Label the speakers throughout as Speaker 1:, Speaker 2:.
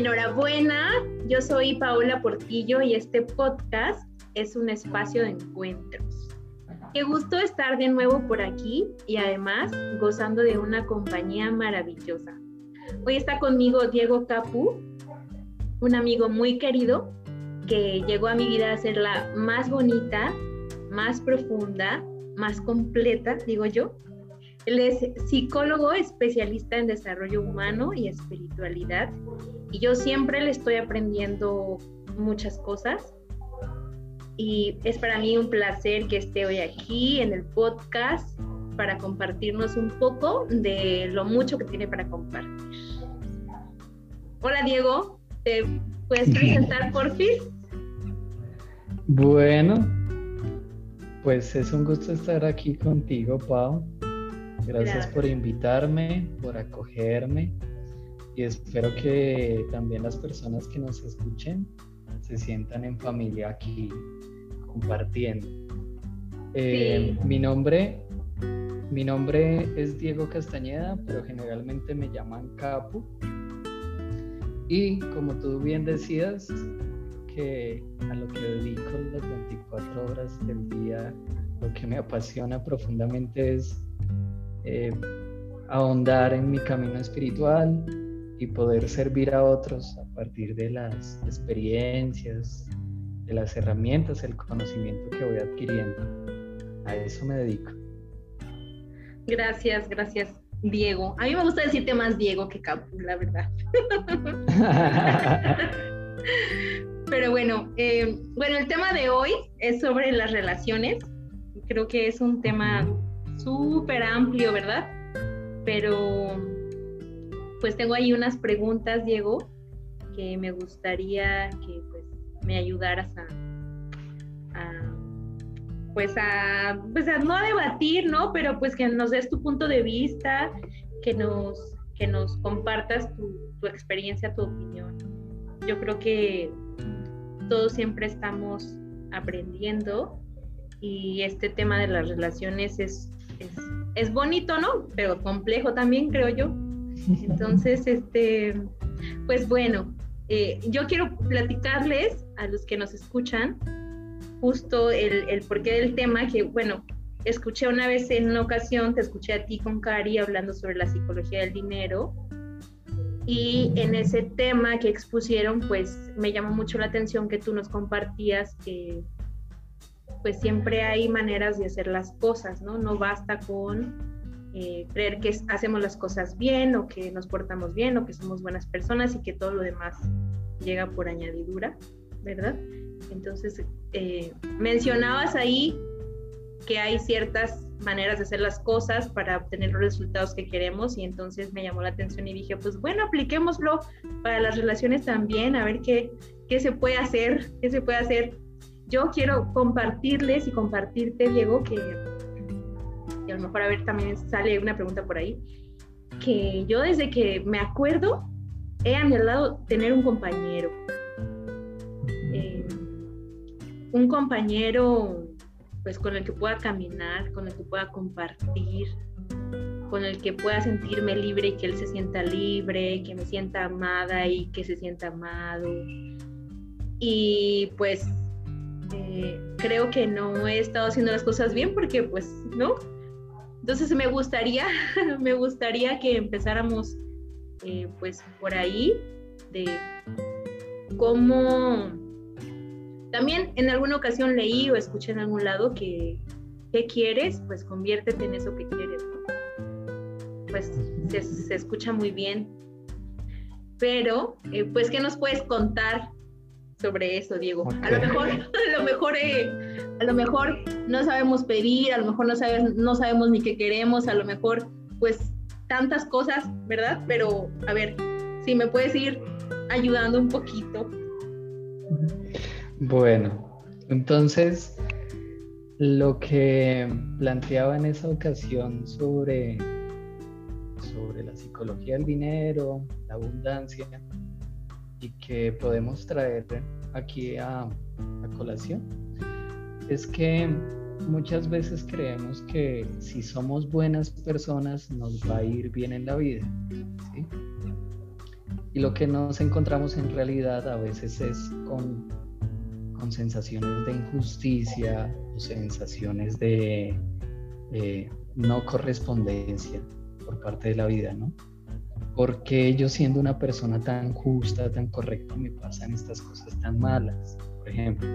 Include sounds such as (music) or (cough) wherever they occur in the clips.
Speaker 1: Enhorabuena, yo soy Paola Portillo y este podcast es un espacio de encuentros. Qué gusto estar de nuevo por aquí y además gozando de una compañía maravillosa. Hoy está conmigo Diego Capu, un amigo muy querido que llegó a mi vida a ser la más bonita, más profunda, más completa, digo yo. Él es psicólogo especialista en desarrollo humano y espiritualidad y yo siempre le estoy aprendiendo muchas cosas y es para mí un placer que esté hoy aquí en el podcast para compartirnos un poco de lo mucho que tiene para compartir. Hola Diego, ¿te puedes (laughs) presentar por fin?
Speaker 2: Bueno, pues es un gusto estar aquí contigo, Pau. Gracias por invitarme, por acogerme y espero que también las personas que nos escuchen se sientan en familia aquí compartiendo. Eh, mi nombre mi nombre es Diego Castañeda, pero generalmente me llaman Capu. Y como tú bien decías, que a lo que dedico las 24 horas del día, lo que me apasiona profundamente es eh, ahondar en mi camino espiritual, y poder servir a otros a partir de las experiencias, de las herramientas, el conocimiento que voy adquiriendo. A eso me dedico.
Speaker 1: Gracias, gracias, Diego. A mí me gusta decirte más Diego que Capu, la verdad. (laughs) Pero bueno, eh, bueno, el tema de hoy es sobre las relaciones. Creo que es un tema súper amplio, ¿verdad? Pero pues tengo ahí unas preguntas, Diego, que me gustaría que pues, me ayudaras a, pues a, pues a no a debatir, ¿no? Pero pues que nos des tu punto de vista, que nos, que nos compartas tu, tu experiencia, tu opinión. Yo creo que todos siempre estamos aprendiendo y este tema de las relaciones es, es, bonito, ¿no? Pero complejo también, creo yo. Entonces, este, pues bueno, eh, yo quiero platicarles a los que nos escuchan justo el, el porqué del tema, que bueno, escuché una vez en una ocasión, te escuché a ti con Cari hablando sobre la psicología del dinero. Y en ese tema que expusieron, pues me llamó mucho la atención que tú nos compartías que pues siempre hay maneras de hacer las cosas, ¿no? No basta con eh, creer que hacemos las cosas bien o que nos portamos bien o que somos buenas personas y que todo lo demás llega por añadidura, ¿verdad? Entonces, eh, mencionabas ahí que hay ciertas maneras de hacer las cosas para obtener los resultados que queremos y entonces me llamó la atención y dije, pues bueno, apliquémoslo para las relaciones también, a ver qué, qué se puede hacer, qué se puede hacer. Yo quiero compartirles y compartirte, Diego, que a lo mejor a ver también sale una pregunta por ahí, que yo desde que me acuerdo he anhelado tener un compañero. Eh, un compañero pues con el que pueda caminar, con el que pueda compartir, con el que pueda sentirme libre y que él se sienta libre, que me sienta amada y que se sienta amado. Y pues eh, creo que no he estado haciendo las cosas bien porque pues no, entonces me gustaría, (laughs) me gustaría que empezáramos eh, pues por ahí de cómo también en alguna ocasión leí o escuché en algún lado que ¿qué quieres? Pues conviértete en eso que quieres. Pues se, escucha muy bien. Pero, eh, pues, ¿qué nos puedes contar sobre eso, Diego. A lo mejor, (laughs) a lo mejor, eh, a lo mejor no sabemos pedir, a lo mejor no, sabes, no sabemos ni qué queremos, a lo mejor, pues, tantas cosas, ¿verdad? Pero, a ver, si me puedes ir ayudando un poquito.
Speaker 2: Bueno, entonces, lo que planteaba en esa ocasión sobre, sobre la psicología del dinero, la abundancia, y que podemos traer aquí a, colación es que muchas veces creemos que si somos buenas personas nos va a ir bien en la vida. Y lo que nos encontramos en realidad a veces es con, con sensaciones de injusticia o sensaciones de, no correspondencia por parte de la vida, ¿no? Porque yo siendo una persona tan justa, tan correcta, me pasan estas cosas tan malas, por ejemplo.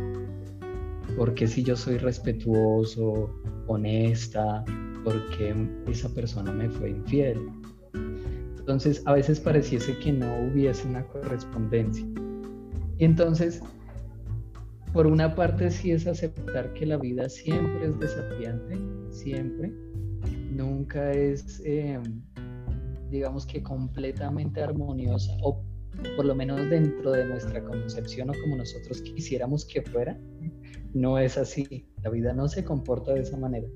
Speaker 2: Porque si yo soy respetuoso, honesta, porque esa persona me fue infiel. Entonces a veces pareciese que no hubiese una correspondencia. Y entonces, por una parte sí es aceptar que la vida siempre es desafiante, siempre, nunca es, em, digamos que completamente armoniosa, o por lo menos dentro de nuestra concepción o como nosotros quisiéramos que fuera, no es así. La vida no se comporta de esa manera.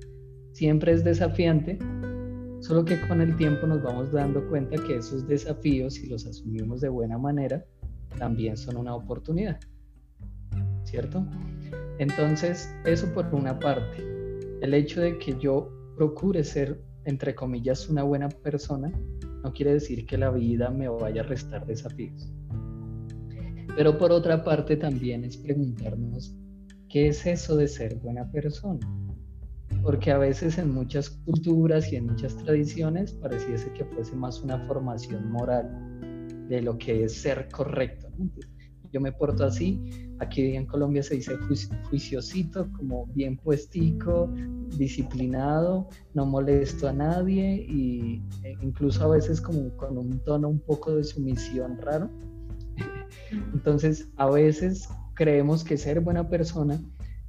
Speaker 2: Siempre es desafiante, solo que con el tiempo nos vamos dando cuenta que esos desafíos, si los asumimos de buena manera, también son una oportunidad. ¿Cierto? Entonces, eso por una parte. El hecho de que yo procure ser, entre comillas, una buena persona, no quiere decir que la vida me vaya a restar desafíos. Pero por otra parte también es preguntarnos, ¿qué es eso de ser buena persona? Porque a veces en muchas culturas y en muchas tradiciones pareciese que fuese más una formación moral de lo que es ser correcto. Yo me porto así, aquí en Colombia se dice juiciosito, como bien puestico, disciplinado, no molesto a nadie y e incluso a veces como con un tono un poco de sumisión raro. (laughs) Entonces, a veces creemos que ser buena persona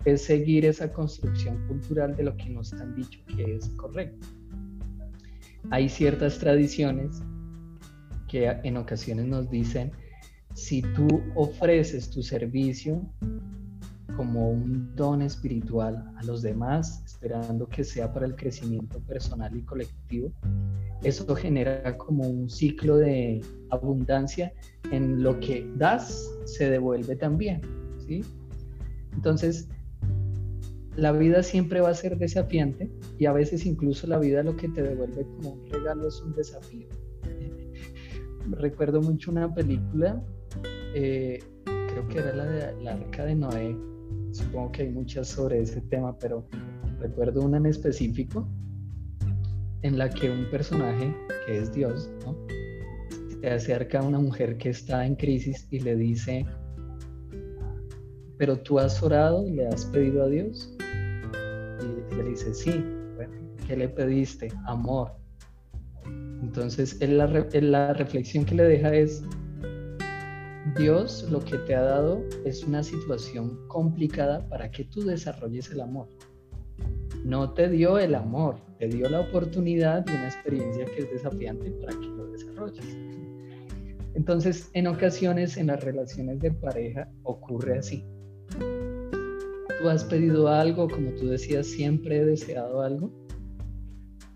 Speaker 2: es seguir esa construcción cultural de lo que nos han dicho que es correcto. Hay ciertas tradiciones que en ocasiones nos dicen, si tú ofreces tu servicio como un don espiritual a los demás, esperando que sea para el crecimiento personal y colectivo, eso genera como un ciclo de abundancia en lo que das se devuelve también, ¿sí? Entonces, la vida siempre va a ser desafiante y a veces incluso la vida lo que te devuelve como un regalo es un desafío. (laughs) Recuerdo mucho una película, eh, creo que era la de la Arca de Noé, supongo que hay muchas sobre ese tema, pero recuerdo una en específico en la que un personaje, que es Dios, se acerca a una mujer que está en crisis y le dice, pero tú has orado y le has pedido a Dios. Y le dice, sí, bueno, ¿qué le pediste? Amor. Entonces, la, la reflexión que le deja es, Dios lo que te ha dado es una situación complicada para que tú desarrolles el amor. No te dio el amor, te dio la oportunidad de una experiencia que es desafiante para que lo desarrolles. Entonces, en ocasiones en las relaciones de pareja ocurre así tú has pedido algo, como tú decías, siempre he deseado algo.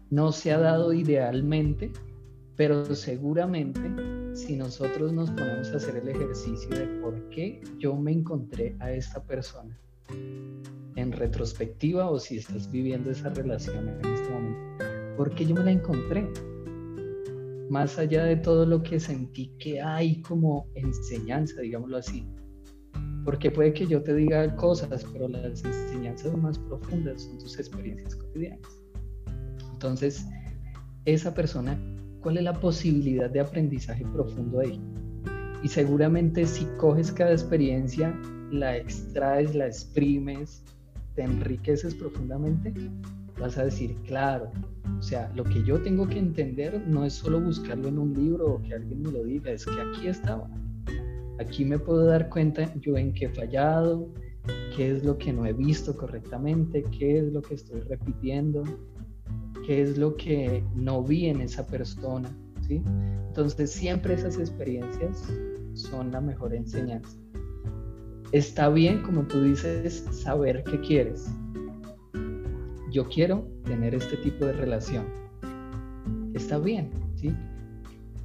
Speaker 2: No se ha dado idealmente, pero seguramente si nosotros nos ponemos a hacer el ejercicio de por qué yo me encontré a esta persona en retrospectiva o si estás viviendo esa relación en este momento, ¿por qué yo me la encontré? Más allá de todo lo que sentí que hay como enseñanza, digámoslo así, porque puede que yo te diga cosas, pero las enseñanzas más profundas son tus experiencias cotidianas. Entonces, esa persona, ¿cuál es la posibilidad de aprendizaje profundo ella? Y seguramente si coges cada experiencia, la extraes, la exprimes, te enriqueces profundamente, vas a decir, claro, o sea, lo que yo tengo que entender no es solo buscarlo en un libro o que alguien me lo diga, es que aquí estaba, Aquí me puedo dar cuenta yo en qué he fallado, qué es lo que no he visto correctamente, qué es lo que estoy repitiendo, qué es lo que no vi en esa persona. ¿sí? Entonces siempre esas experiencias son la mejor enseñanza. Está bien, como tú dices, saber qué quieres. Yo quiero tener este tipo de relación. Está bien, ¿sí?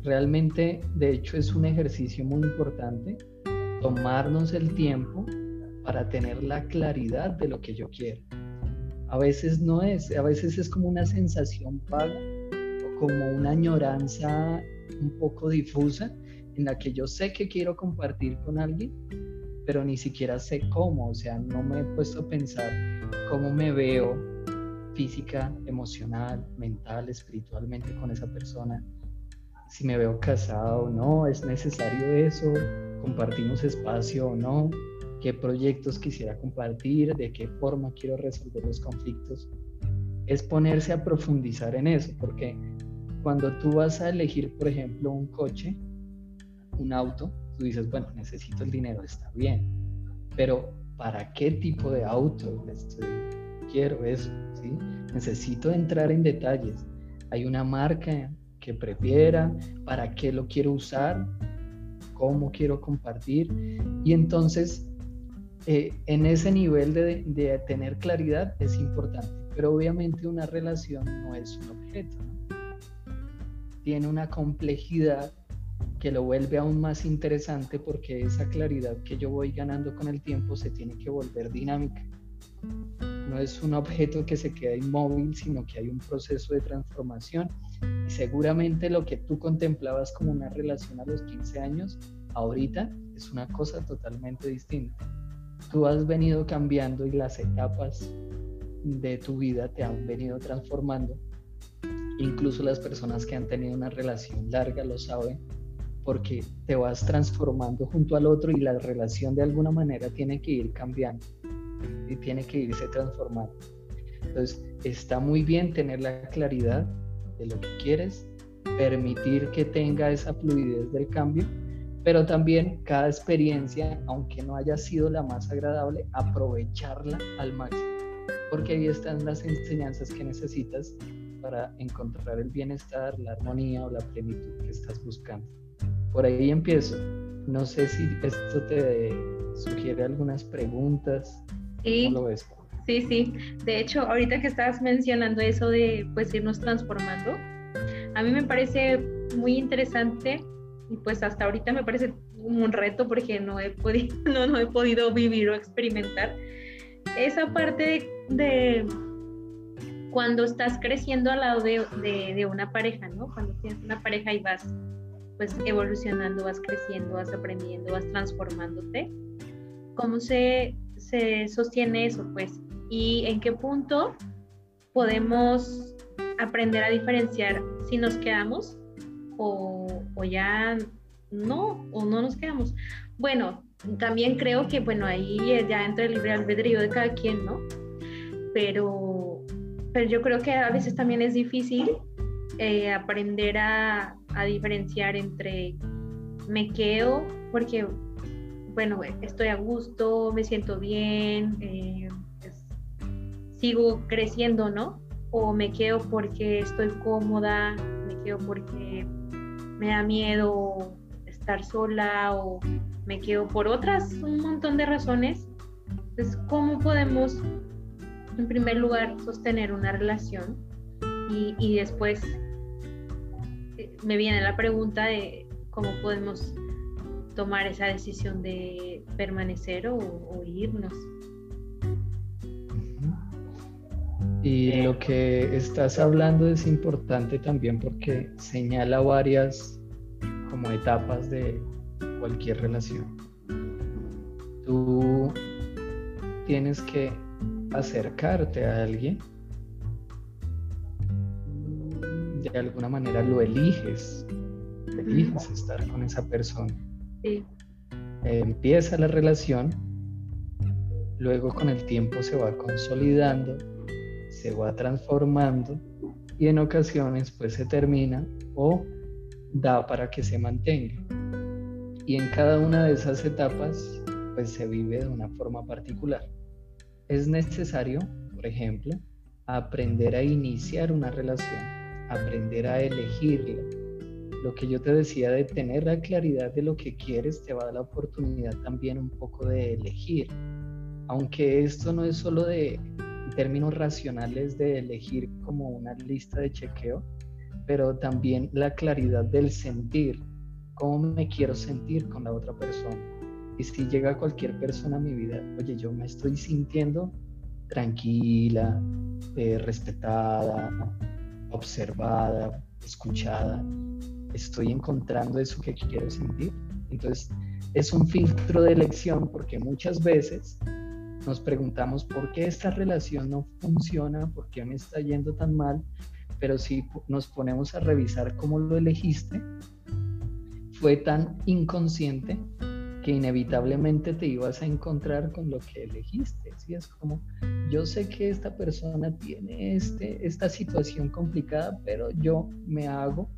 Speaker 2: Realmente, de hecho, es un ejercicio muy importante tomarnos el tiempo para tener la claridad de lo que yo quiero. A veces no es, a veces es como una sensación vaga o como una añoranza un poco difusa en la que yo sé que quiero compartir con alguien, pero ni siquiera sé cómo, o sea, no me he puesto a pensar cómo me veo física, emocional, mental, espiritualmente con esa persona, si me veo casado o no, es necesario eso, compartimos espacio o no, qué proyectos quisiera compartir, de qué forma quiero resolver los conflictos. Es ponerse a profundizar en eso, porque cuando tú vas a elegir, por ejemplo, un coche, un auto, tú dices, bueno, necesito el dinero, está bien, pero ¿para qué tipo de auto estoy? quiero eso? ¿sí? Necesito entrar en detalles. Hay una marca que prefiera, para qué lo quiero usar, cómo quiero compartir. Y entonces, eh, en ese nivel de, tener claridad es importante. Pero obviamente una relación no es un objeto. Tiene una complejidad que lo vuelve aún más interesante porque esa claridad que yo voy ganando con el tiempo se tiene que volver dinámica. No es un objeto que se queda inmóvil, sino que hay un proceso de transformación. Y seguramente lo que tú contemplabas como una relación a los 15 años, ahorita es una cosa totalmente distinta. Tú has venido cambiando y las etapas de tu vida te han venido transformando. Incluso las personas que han tenido una relación larga lo saben porque te vas transformando junto al otro y la relación de alguna manera tiene que ir cambiando y tiene que irse transformando. Entonces, está muy bien tener la claridad de lo que quieres, permitir que tenga esa fluidez del cambio, pero también cada experiencia, aunque no haya sido la más agradable, aprovecharla al máximo, porque ahí están las enseñanzas que necesitas para encontrar el bienestar, la armonía o la plenitud que estás buscando. Por ahí empiezo. No sé si esto te sugiere algunas preguntas.
Speaker 1: Sí. ¿Cómo lo ves? Sí, sí. De hecho, ahorita que estabas mencionando eso de pues irnos transformando, a mí me parece muy interesante y pues hasta ahorita me parece un reto porque no he podido, (laughs) no, no he podido vivir o experimentar esa parte de, cuando estás creciendo al lado de, de, de, una pareja, ¿no? Cuando tienes una pareja y vas pues evolucionando, vas creciendo, vas aprendiendo, vas transformándote. ¿Cómo se, se sostiene eso, pues? ¿Y en qué punto podemos aprender a diferenciar si nos quedamos o, ya no, o no nos quedamos? Bueno, también creo que, bueno, ahí ya entra el libre albedrío de cada quien, ¿no? Pero, pero yo creo que a veces también es difícil eh, aprender a, a, diferenciar entre me quedo porque, bueno, estoy a gusto, me siento bien, eh, pues, sigo creciendo, ¿no? O me quedo porque estoy cómoda, me quedo porque me da miedo estar sola o me quedo por otras, un montón de razones. Entonces, ¿cómo podemos, en primer lugar, sostener una relación y, y después me viene la pregunta de cómo podemos tomar esa decisión de permanecer o, irnos.
Speaker 2: Y lo que estás hablando es importante también porque señala varias como etapas de cualquier relación. Tú tienes que acercarte a alguien. De alguna manera lo eliges, eliges estar con esa persona. empieza la relación, luego con el tiempo se va consolidando, se va transformando y en ocasiones pues se termina o da para que se mantenga. Y en cada una de esas etapas pues se vive de una forma particular. Es necesario, por ejemplo, aprender a iniciar una relación aprender a elegirla. Lo que yo te decía de tener la claridad de lo que quieres te va a dar la oportunidad también un poco de elegir. Aunque esto no es solo de términos racionales de elegir como una lista de chequeo, pero también la claridad del sentir, cómo me quiero sentir con la otra persona. Y si llega cualquier persona a mi vida, oye, yo me estoy sintiendo tranquila, eh, respetada, observada, escuchada. estoy encontrando eso que quiero sentir. Entonces, es un filtro de elección porque muchas veces nos preguntamos por qué esta relación no funciona, por qué me está yendo tan mal, pero si nos ponemos a revisar cómo lo elegiste, fue tan inconsciente que inevitablemente te ibas a encontrar con lo que elegiste. ¿sí? Es como, yo sé que esta persona tiene este, esta situación complicada, pero yo me hago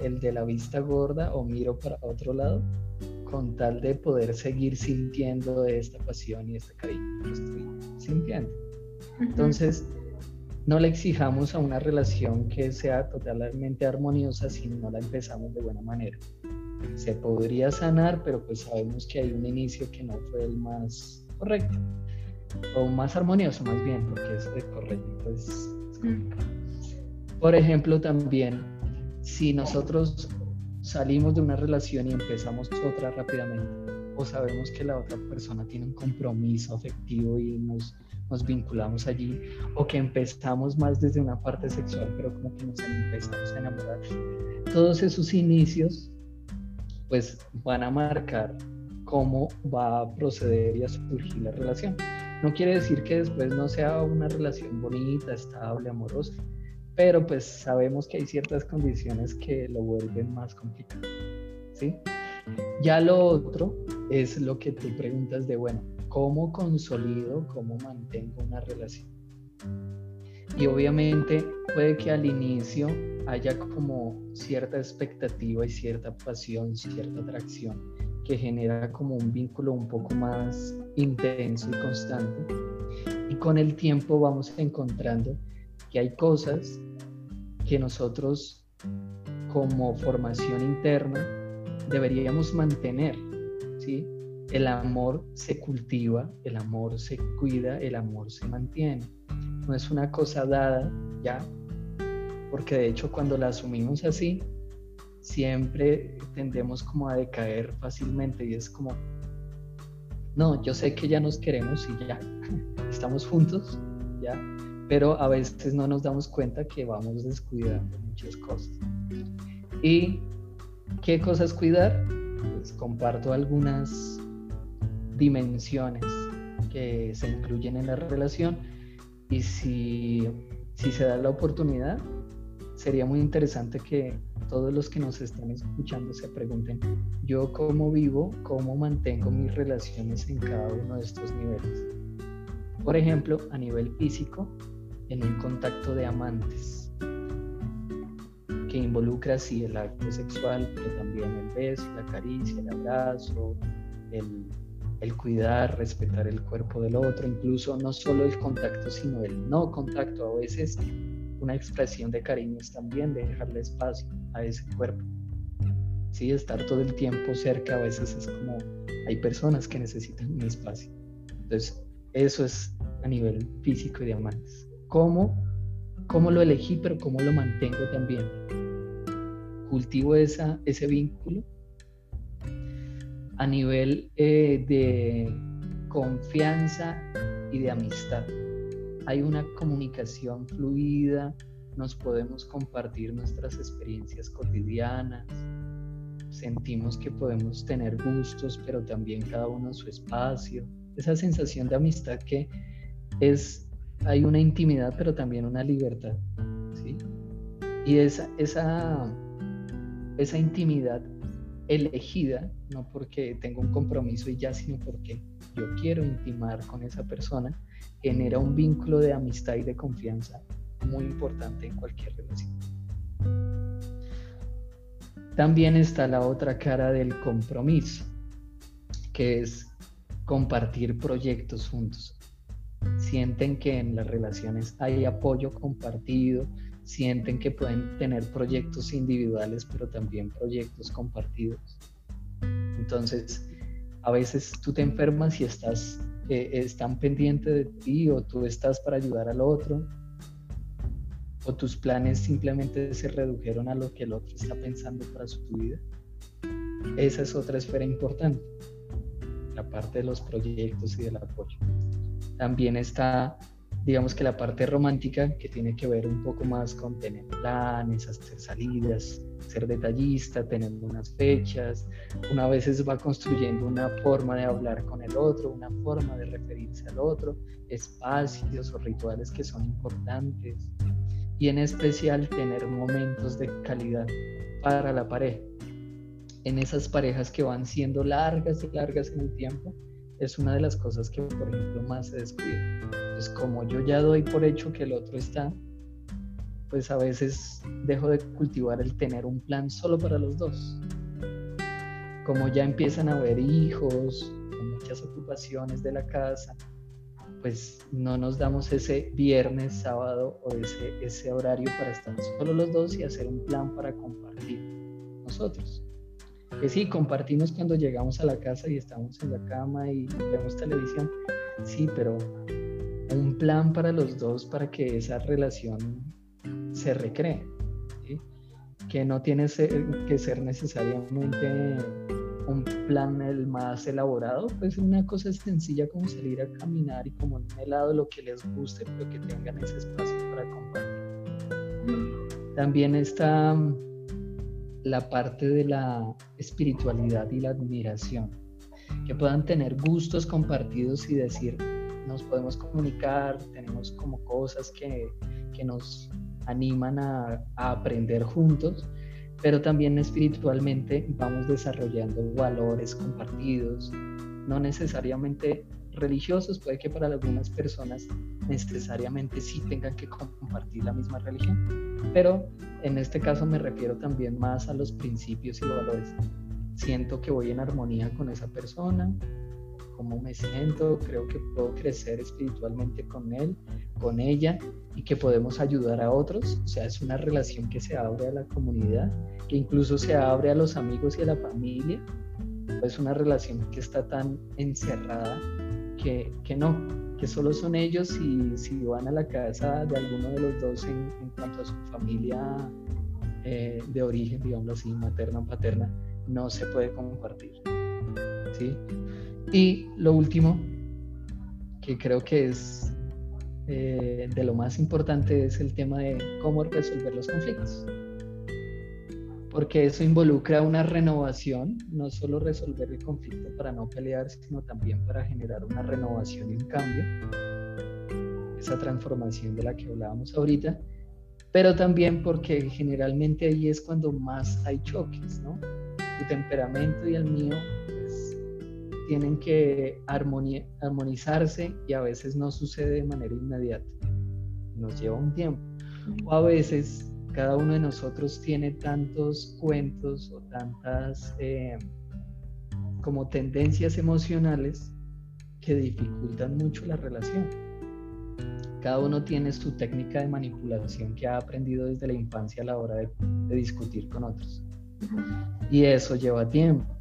Speaker 2: el de la vista gorda o miro para otro lado con tal de poder seguir sintiendo esta pasión y este cariño que estoy sintiendo. Entonces, no le exijamos a una relación que sea totalmente armoniosa si no la empezamos de buena manera. Se podría sanar, pero pues sabemos que hay un inicio que no fue el más correcto, o más armonioso más bien, porque es de correcto. Pues, Por ejemplo, también, si nosotros salimos de una relación y empezamos otra rápidamente, o sabemos que la otra persona tiene un compromiso afectivo y nos, nos vinculamos allí, o que empezamos más desde una parte sexual, pero como que nos empezamos a enamorar. Todos esos inicios, pues van a marcar cómo va a proceder y a surgir la relación. No quiere decir que después no sea una relación bonita, estable, amorosa, pero pues sabemos que hay ciertas condiciones que lo vuelven más complicado. ¿sí? Ya lo otro es lo que tú preguntas de, bueno, ¿cómo consolido, cómo mantengo una relación? Y obviamente puede que al inicio haya como cierta expectativa y cierta pasión, cierta atracción que genera como un vínculo un poco más intenso y constante. Y con el tiempo vamos encontrando que hay cosas que nosotros como formación interna deberíamos mantener, ¿sí? El amor se cultiva, el amor se cuida, el amor se mantiene. No es una cosa dada ya, porque de hecho cuando la asumimos así, siempre tendemos como a decaer fácilmente y es como, no, yo sé que ya nos queremos y ya, (laughs) estamos juntos, ya, pero a veces no nos damos cuenta que vamos descuidando muchas cosas. ¿Y qué cosas cuidar? Pues comparto algunas dimensiones que se incluyen en la relación y si, si se da la oportunidad, sería muy interesante que todos los que nos están escuchando se pregunten, yo cómo vivo, cómo mantengo mis relaciones en cada uno de estos niveles. Por ejemplo, a nivel físico, en un contacto de amantes que involucra así el acto sexual, pero también el beso, la caricia, el abrazo, el, cuidar, respetar el cuerpo del otro, incluso no solo el contacto, sino el no contacto. A veces una expresión de cariño es también dejarle espacio a ese cuerpo. Sí, estar todo el tiempo cerca a veces es como, hay personas que necesitan un espacio. Entonces, eso es a nivel físico y de amantes cómo, cómo lo elegí, pero cómo lo mantengo también. Cultivo esa, ese vínculo a nivel eh, de confianza y de amistad. Hay una comunicación fluida, nos podemos compartir nuestras experiencias cotidianas, sentimos que podemos tener gustos, pero también cada uno su espacio. Esa sensación de amistad que es hay una intimidad, pero también una libertad. Y esa, esa, esa intimidad elegida, no porque tengo un compromiso y ya, sino porque yo quiero intimar con esa persona, genera un vínculo de amistad y de confianza muy importante en cualquier relación. También está la otra cara del compromiso, que es compartir proyectos juntos sienten que en las relaciones hay apoyo compartido, sienten que pueden tener proyectos individuales, pero también proyectos compartidos. Entonces, a veces tú te enfermas y estás eh, están pendientes de ti o tú estás para ayudar al otro o tus planes simplemente se redujeron a lo que el otro está pensando para su vida. Esa es otra esfera importante, la parte de los proyectos y del apoyo. También está digamos que la parte romántica que tiene que ver un poco más con tener planes, hacer salidas, ser detallista, tener unas fechas. Una vez va construyendo una forma de hablar con el otro, una forma de referirse al otro, espacios o rituales que son importantes y en especial tener momentos de calidad para la pareja. En esas parejas que van siendo largas y largas en el tiempo, es una de las cosas que, por ejemplo, más se descuida. Pues como yo ya doy por hecho que el otro está, pues a veces dejo de cultivar el tener un plan solo para los dos. Como ya empiezan a haber hijos, muchas ocupaciones de la casa, pues no nos damos ese viernes, sábado o ese, ese horario para estar solo los dos y hacer un plan para compartir nosotros. Que sí, compartimos cuando llegamos a la casa y estamos en la cama y vemos televisión, sí, pero un plan para los dos para que esa relación se recree, que no tiene que ser necesariamente un plan el más elaborado, pues una cosa sencilla como salir a caminar y como un helado lo que les guste, pero que tengan ese espacio para compartir. También está mm, la parte de la espiritualidad y la admiración, que puedan tener gustos compartidos y decir, nos podemos comunicar, tenemos como cosas que, que nos animan a, a aprender juntos pero también espiritualmente vamos desarrollando valores compartidos, no necesariamente religiosos, puede que para algunas personas necesariamente sí tengan que compartir la misma religión, pero en este caso me refiero también más a los principios y valores. Siento que voy en armonía con esa persona, cómo me siento, creo que puedo crecer espiritualmente con él, con ella y que podemos ayudar a otros. O sea, es una relación que se abre a la comunidad, que incluso se abre a los amigos y a la familia. Es una relación que está tan encerrada que, no, que solo son ellos y si van a la casa de alguno de los dos en, cuanto a su familia eh, de origen, digamos así, materna o paterna, no se puede compartir. ¿sí? Y lo último, que creo que es eh, de lo más importante, es el tema de cómo resolver los conflictos. Porque eso involucra una renovación, no solo resolver el conflicto para no pelear, sino también para generar una renovación y un cambio. Esa transformación de la que hablábamos ahorita, pero también porque generalmente ahí es cuando más hay choques, ¿no? Tu temperamento y el mío tienen que armonizarse y a veces no sucede de manera inmediata. Nos lleva un tiempo. O a veces cada uno de nosotros tiene tantos cuentos o tantas eh, como tendencias emocionales que dificultan mucho la relación. Cada uno tiene su técnica de manipulación que ha aprendido desde la infancia a la hora de, de discutir con otros. Y eso lleva tiempo.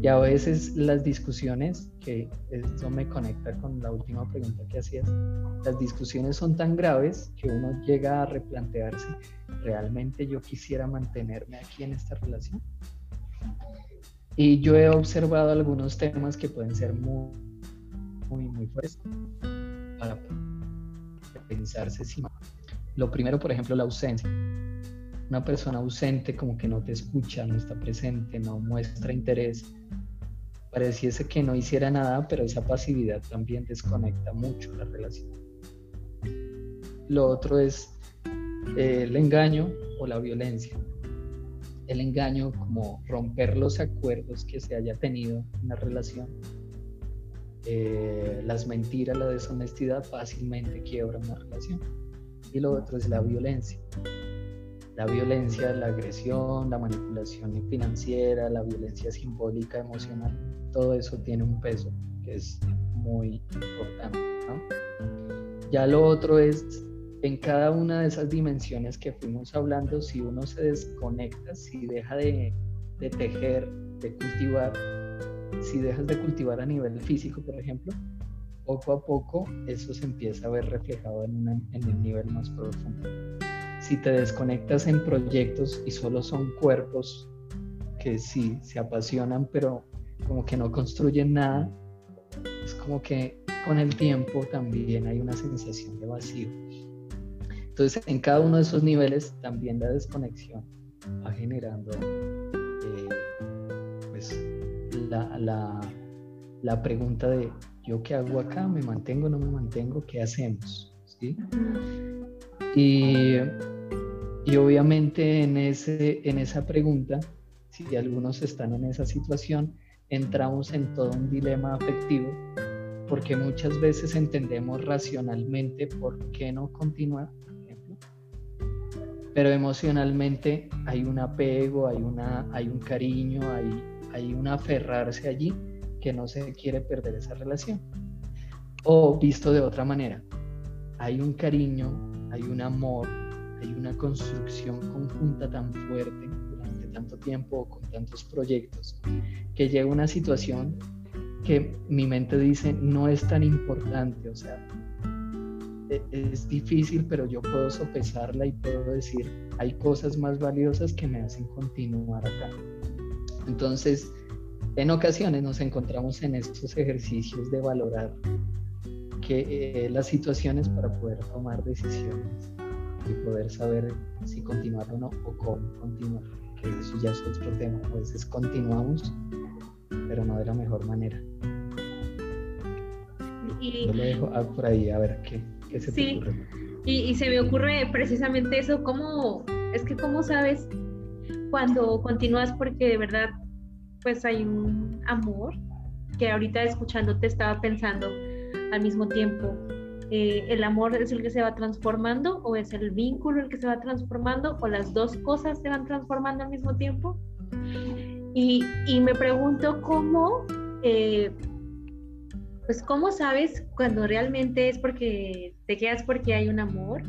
Speaker 2: Y a veces las discusiones, que esto me conecta con la última pregunta que hacías, las discusiones son tan graves que uno llega a replantearse, ¿realmente yo quisiera mantenerme aquí en esta relación? Y yo he observado algunos temas que pueden ser muy, muy, muy fuertes para pensarse si Lo primero, por ejemplo, la ausencia. Una persona ausente como que no te escucha, no está presente, no muestra interés, pareciese que no hiciera nada, pero esa pasividad también desconecta mucho la relación. Lo otro es eh, el engaño o la violencia. El engaño como romper los acuerdos que se haya tenido en la relación. Eh, las mentiras, la deshonestidad fácilmente quiebra una relación. Y lo otro es la violencia. La violencia, la agresión, la manipulación financiera, la violencia simbólica, emocional todo eso tiene un peso que es muy importante. Ya lo otro es, en cada una de esas dimensiones que fuimos hablando, si uno se desconecta, si deja de, tejer, de cultivar, si dejas de cultivar a nivel físico, por ejemplo, poco a poco eso se empieza a ver reflejado en, en el nivel más profundo. Si te desconectas en proyectos y solo son cuerpos que sí se apasionan, pero como que no construyen nada, es como que con el tiempo también hay una sensación de vacío. Entonces, en cada uno de esos niveles también la desconexión va generando eh, pues, la, la, pregunta de yo qué hago acá, me mantengo, no me mantengo, ¿qué hacemos? ¿Sí? Y, y, obviamente en, ese, en esa pregunta, si algunos están en esa situación, entramos en todo un dilema afectivo porque muchas veces entendemos racionalmente por qué no continuar, pero emocionalmente hay un apego, hay, una, hay un cariño, hay, hay un aferrarse allí que no se quiere perder esa relación. O visto de otra manera, hay un cariño, hay un amor, hay una construcción conjunta tan fuerte durante tanto tiempo con tantos proyectos que llega una situación que mi mente dice no es tan importante, o sea, e, es difícil, pero yo puedo sopesarla y puedo decir, hay cosas más valiosas que me hacen continuar acá. Entonces, en ocasiones nos encontramos en estos ejercicios de valorar que, eh, las situaciones para poder tomar decisiones y poder saber si continuar o no o cómo continuar, que eso ya es otro tema. A veces continuamos, pero no de la mejor manera. Y... Yo lo dejo por ahí a ver qué, qué se te ocurre.
Speaker 1: Y, y, se me ocurre precisamente eso, cómo, es que cómo sabes cuando continúas porque de verdad pues hay un amor que ahorita escuchándote estaba pensando al mismo tiempo, eh, ¿el amor es el que se va transformando o es el vínculo el que se va transformando o las dos cosas se van transformando al mismo tiempo? Y, y me pregunto cómo, eh, pues cómo sabes cuando realmente es porque te quedas porque hay un amor,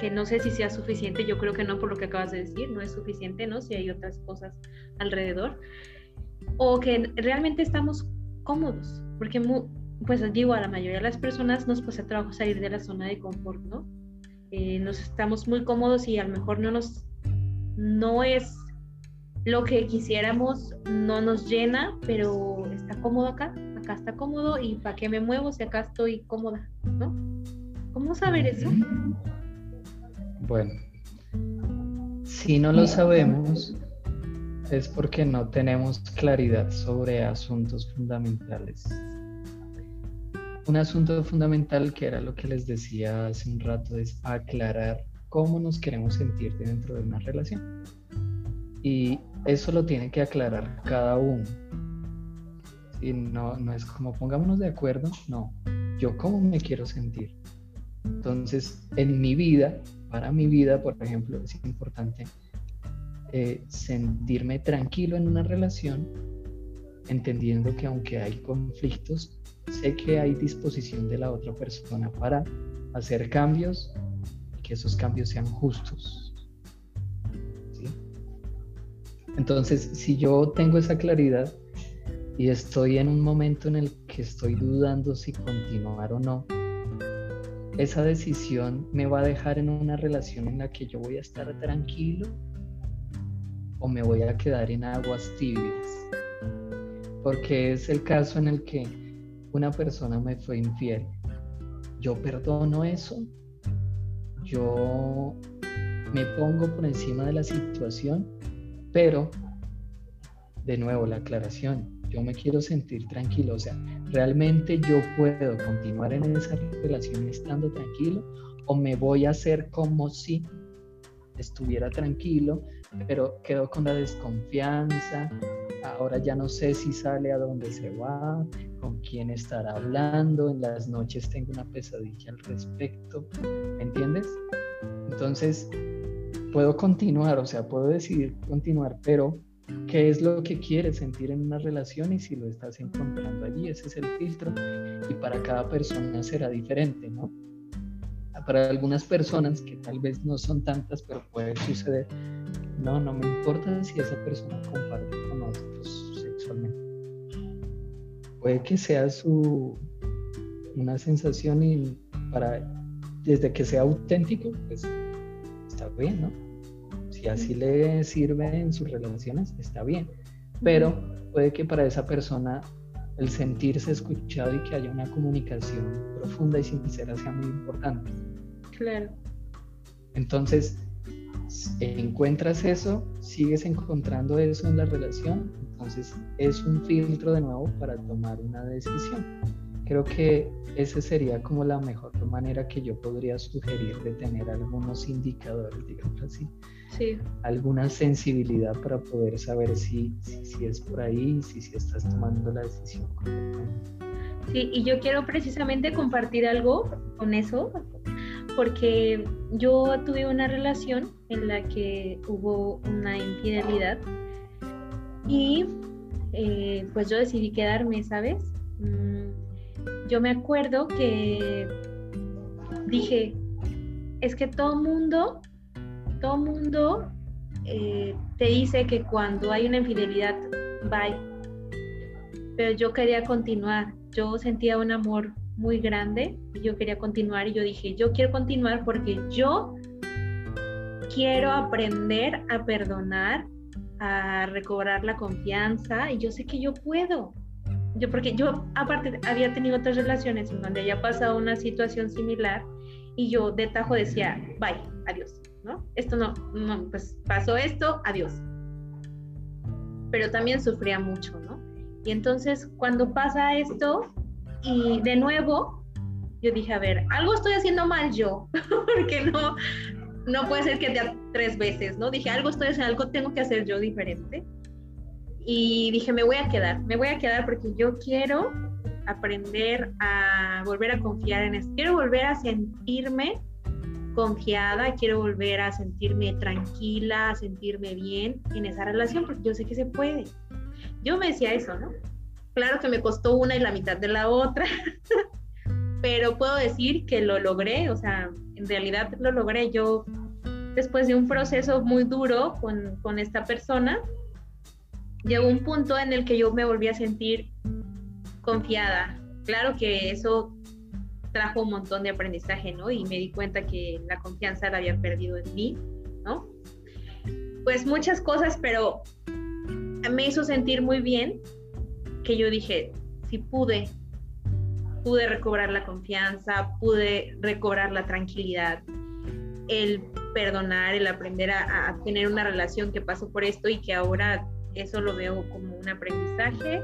Speaker 1: que no sé si sea suficiente, yo creo que no por lo que acabas de decir, no es suficiente, ¿no? Si hay otras cosas alrededor, o que realmente estamos cómodos, porque pues digo, a la mayoría de las personas nos cuesta trabajo salir de la zona de confort, ¿no? Eh, nos estamos muy cómodos y a lo mejor no nos, no es lo que quisiéramos, no nos llena, pero está cómodo acá, acá está cómodo y ¿para qué me muevo si acá estoy cómoda, ¿no? ¿Cómo saber eso?
Speaker 2: Bueno, si no lo sabemos, es porque no tenemos claridad sobre asuntos fundamentales un asunto fundamental que era lo que les decía hace un rato es aclarar cómo nos queremos sentir dentro de una relación. Y eso lo tiene que aclarar cada uno. Y no, no es como pongámonos de acuerdo, no, yo cómo me quiero sentir. Entonces, en mi vida, para mi vida, por ejemplo, es importante eh, sentirme tranquilo en una relación, entendiendo que aunque hay conflictos, sé que hay disposición de la otra persona para hacer cambios y que esos cambios sean justos. Entonces, si yo tengo esa claridad y estoy en un momento en el que estoy dudando si continuar o no, esa decisión me va a dejar en una relación en la que yo voy a estar tranquilo o me voy a quedar en aguas tibias. Porque es el caso en el que una persona me fue infiel, yo perdono eso, yo me pongo por encima de la situación, pero de nuevo la aclaración, yo me quiero sentir tranquilo, o sea, realmente yo puedo continuar en esa relación estando tranquilo o me voy a hacer como si estuviera tranquilo, pero quedo con la desconfianza, ahora ya no sé si sale a dónde se va, con quién estará hablando, en las noches tengo una pesadilla al respecto, ¿me entiendes? Entonces, puedo continuar, o sea, puedo decidir continuar, pero ¿qué es lo que quieres sentir en una relación y si lo estás encontrando allí? Ese es el filtro y para cada persona será diferente, ¿no? Para algunas personas, que tal vez no son tantas, pero puede suceder, no, no me importa si esa persona comparte con nosotros sexualmente. Puede que sea su una sensación y para desde que sea auténtico, pues está bien, ¿no? Si así le sirve en sus relaciones, está bien. Pero puede que para esa persona el sentirse escuchado y que haya una comunicación profunda y sincera sea muy importante.
Speaker 1: Claro.
Speaker 2: Entonces, encuentras eso, sigues encontrando eso en la relación, entonces es un filtro de nuevo para tomar una decisión. Creo que esa sería como la mejor manera que yo podría sugerir de tener algunos indicadores, digamos así.
Speaker 1: Sí.
Speaker 2: Alguna sensibilidad para poder saber si, si, es por ahí, si, si estás tomando la decisión correctamente.
Speaker 1: Sí, y yo quiero precisamente compartir algo con eso, porque yo tuve una relación en la que hubo una infidelidad y eh, pues yo decidí quedarme, ¿sabes? Mm, yo me acuerdo que dije, es que todo mundo, todo mundo eh, te dice que cuando hay una infidelidad, bye. Pero yo quería continuar, yo sentía un amor muy grande y yo quería continuar y yo dije, yo quiero continuar porque yo quiero aprender a perdonar, a recobrar la confianza y yo sé que yo puedo. Yo porque yo aparte había tenido otras relaciones en donde había pasado una situación similar y yo de tajo decía, bye, adiós, ¿no? Esto no, no pues pasó esto, adiós. Pero también sufría mucho, ¿no? Y entonces cuando pasa esto, y de nuevo, yo dije, a ver, algo estoy haciendo mal yo, (laughs) porque no, no puede ser que te tres veces, ¿no? Dije, algo estoy haciendo, algo tengo que hacer yo diferente. Y dije, me voy a quedar, me voy a quedar porque yo quiero aprender a volver a confiar en esto. Quiero volver a sentirme confiada, quiero volver a sentirme tranquila, a sentirme bien en esa relación, porque yo sé que se puede. Yo me decía eso, ¿no? Claro que me costó una y la mitad de la otra, (laughs) pero puedo decir que lo logré, o sea, en realidad lo logré. Yo, después de un proceso muy duro con, con esta persona, llegó un punto en el que yo me volví a sentir confiada. Claro que eso trajo un montón de aprendizaje, ¿no? Y me di cuenta que la confianza la había perdido en mí, ¿no? Pues muchas cosas, pero me hizo sentir muy bien que yo dije, si pude, pude recobrar la confianza, pude recobrar la tranquilidad, el perdonar, el aprender a, tener una relación que pasó por esto y que ahora eso lo veo como un aprendizaje,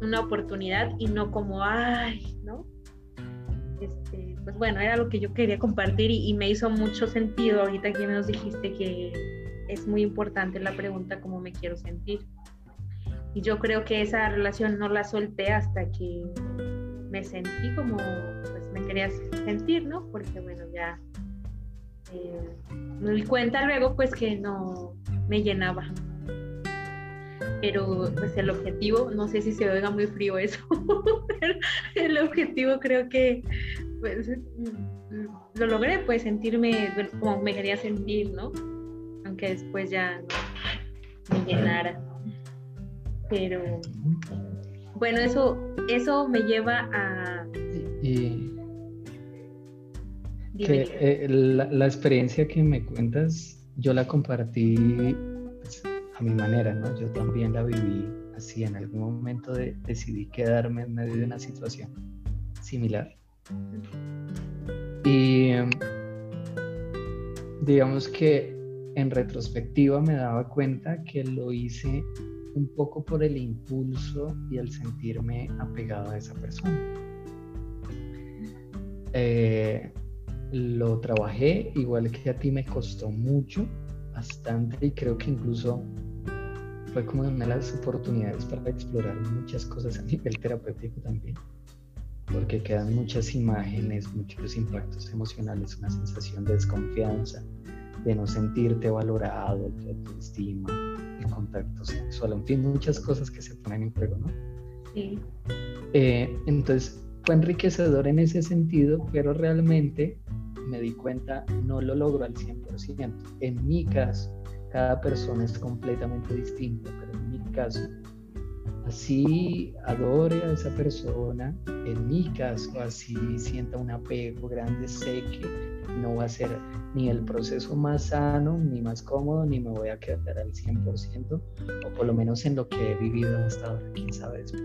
Speaker 1: una oportunidad y no como, ay, ¿no? Este, pues bueno, era lo que yo quería compartir y, y me hizo mucho sentido ahorita que nos dijiste que es muy importante la pregunta cómo me quiero sentir. Y yo creo que esa relación no la solté hasta que me sentí como pues me quería sentir, ¿no? Porque bueno, ya eh, me di cuenta luego pues que no me llenaba. Pero pues el objetivo, no sé si se oiga muy frío eso, (laughs) el objetivo creo que pues, lo logré, pues sentirme como me quería sentir, ¿no? Aunque después ya no me llenara. Pero bueno, eso, eso me lleva a...
Speaker 2: Y, que, eh, la, experiencia que me cuentas, yo la compartí pues, a mi manera, ¿no? Yo también la viví así, en algún momento decidí quedarme en medio de una situación similar. Y digamos que en retrospectiva me daba cuenta que lo hice un poco por el impulso y el sentirme apegado a esa persona. Eh, lo trabajé, igual que a ti me costó mucho, bastante, y creo que incluso fue como una de las oportunidades para explorar muchas cosas a nivel terapéutico también, porque quedan muchas imágenes, muchos impactos emocionales, una sensación de desconfianza, de no sentirte valorado, de autoestima, el contacto sexual, en fin, muchas cosas que se ponen en juego, ¿no?
Speaker 1: Sí.
Speaker 2: Eh, entonces, fue enriquecedor en ese sentido, pero realmente me di cuenta, no lo logro al 100%. En mi caso, cada persona es completamente distinta, pero en mi caso, así adore a esa persona, en mi caso, así sienta un apego grande, sé que no va a ser ni el proceso más sano, ni más cómodo, ni me voy a quedar al 100%, o por lo menos en lo que he vivido hasta ahora, quién sabe después.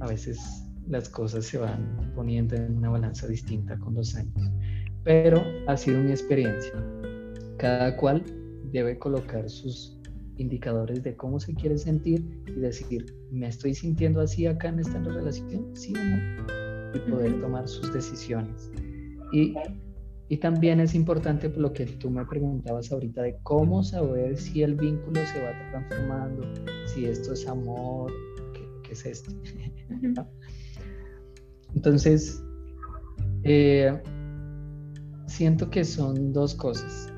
Speaker 2: a veces las cosas se van poniendo en una balanza distinta con los años. Pero ha sido mi experiencia. Cada cual debe colocar sus indicadores de cómo se quiere sentir y decir, ¿me estoy sintiendo así acá en esta relación? Sí o no. Y poder tomar sus decisiones. Y, y también es importante lo que tú me preguntabas ahorita de cómo saber si el vínculo se va transformando, si esto es amor, qué, es esto. (laughs) Entonces, eh, siento que son dos cosas.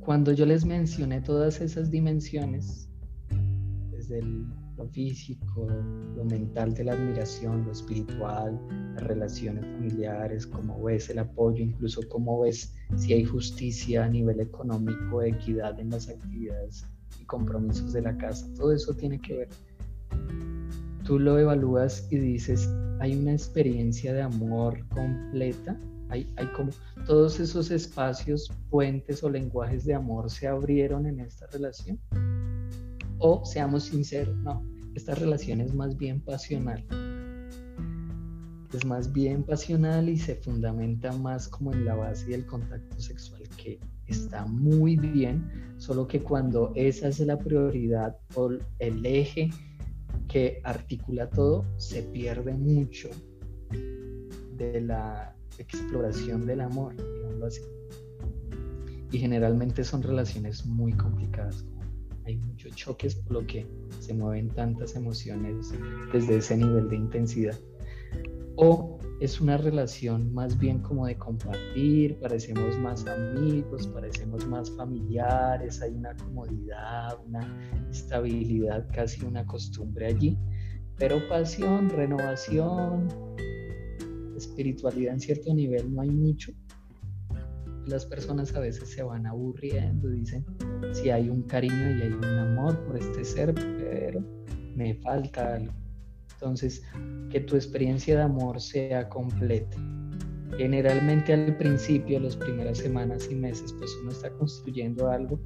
Speaker 2: Cuando yo les mencioné todas esas dimensiones, desde físico, lo mental de la admiración, lo espiritual, las relaciones familiares, cómo ves el apoyo, incluso cómo ves si hay justicia a nivel económico, equidad en las actividades y compromisos de la casa, todo eso tiene que ver. Tú lo evalúas y dices, hay una experiencia de amor completa hay, como todos esos espacios, puentes o lenguajes de amor se abrieron en esta relación. O seamos sinceros, no, esta relación es más bien pasional. Es más bien pasional y se fundamenta más como en la base del contacto sexual que está muy bien, solo que cuando esa es la prioridad o el eje que articula todo, se pierde mucho de la exploración del amor, digámoslo así. Y generalmente son relaciones muy complicadas. Hay muchos choques por lo que se mueven tantas emociones desde ese nivel de intensidad. O es una relación más bien como de compartir, parecemos más amigos, parecemos más familiares, hay una comodidad, una estabilidad, casi una costumbre allí. Pero pasión, renovación, espiritualidad en cierto nivel no hay mucho. Las personas a veces se van aburriendo, dicen, si hay un cariño y hay un amor por este ser, pero me falta algo. Entonces, que tu experiencia de amor sea completa. Generalmente al principio, las primeras semanas y meses, pues uno está construyendo algo.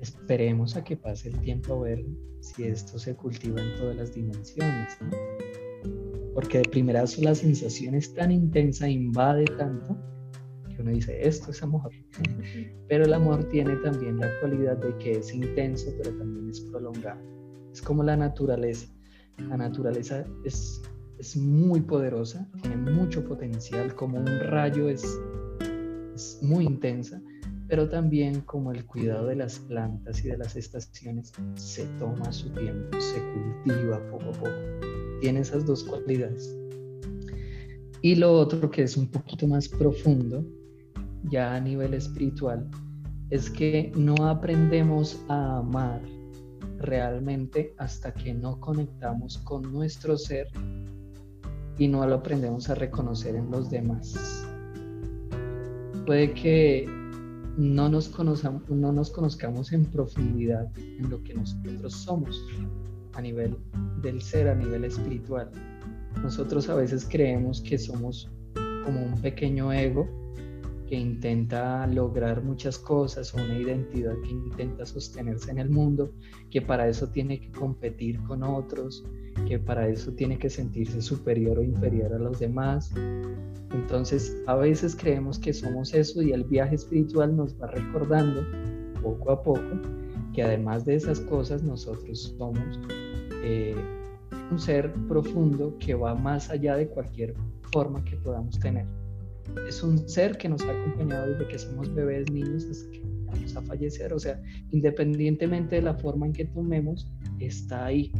Speaker 2: Esperemos a que pase el tiempo a ver si esto se cultiva en todas las dimensiones porque de primerazo la sensación es tan intensa, invade tanto, que uno dice, esto es amor. Pero el amor tiene también la cualidad de que es intenso, pero también es prolongado. Es como la naturaleza. La naturaleza es, es muy poderosa, tiene mucho potencial, como un rayo es, es muy intensa, pero también como el cuidado de las plantas y de las estaciones se toma su tiempo, se cultiva poco a poco tiene esas dos cualidades. Y lo otro que es un poquito más profundo, ya a nivel espiritual, es que no aprendemos a amar realmente hasta que no conectamos con nuestro ser y no lo aprendemos a reconocer en los demás. Puede que no nos, conozcamos, no nos conozcamos en profundidad en lo que nosotros somos, a nivel del ser, a nivel espiritual. Nosotros a veces creemos que somos como un pequeño ego que intenta lograr muchas cosas una identidad que intenta sostenerse en el mundo, que para eso tiene que competir con otros, que para eso tiene que sentirse superior o inferior a los demás. Entonces, a veces creemos que somos eso y el viaje espiritual nos va recordando poco a poco que además de esas cosas nosotros somos eh, un ser profundo que va más allá de cualquier forma que podamos tener. Es un ser que nos ha acompañado desde que somos bebés, niños, hasta que vamos a fallecer. O sea, independientemente de la forma en que tomemos, está ahí.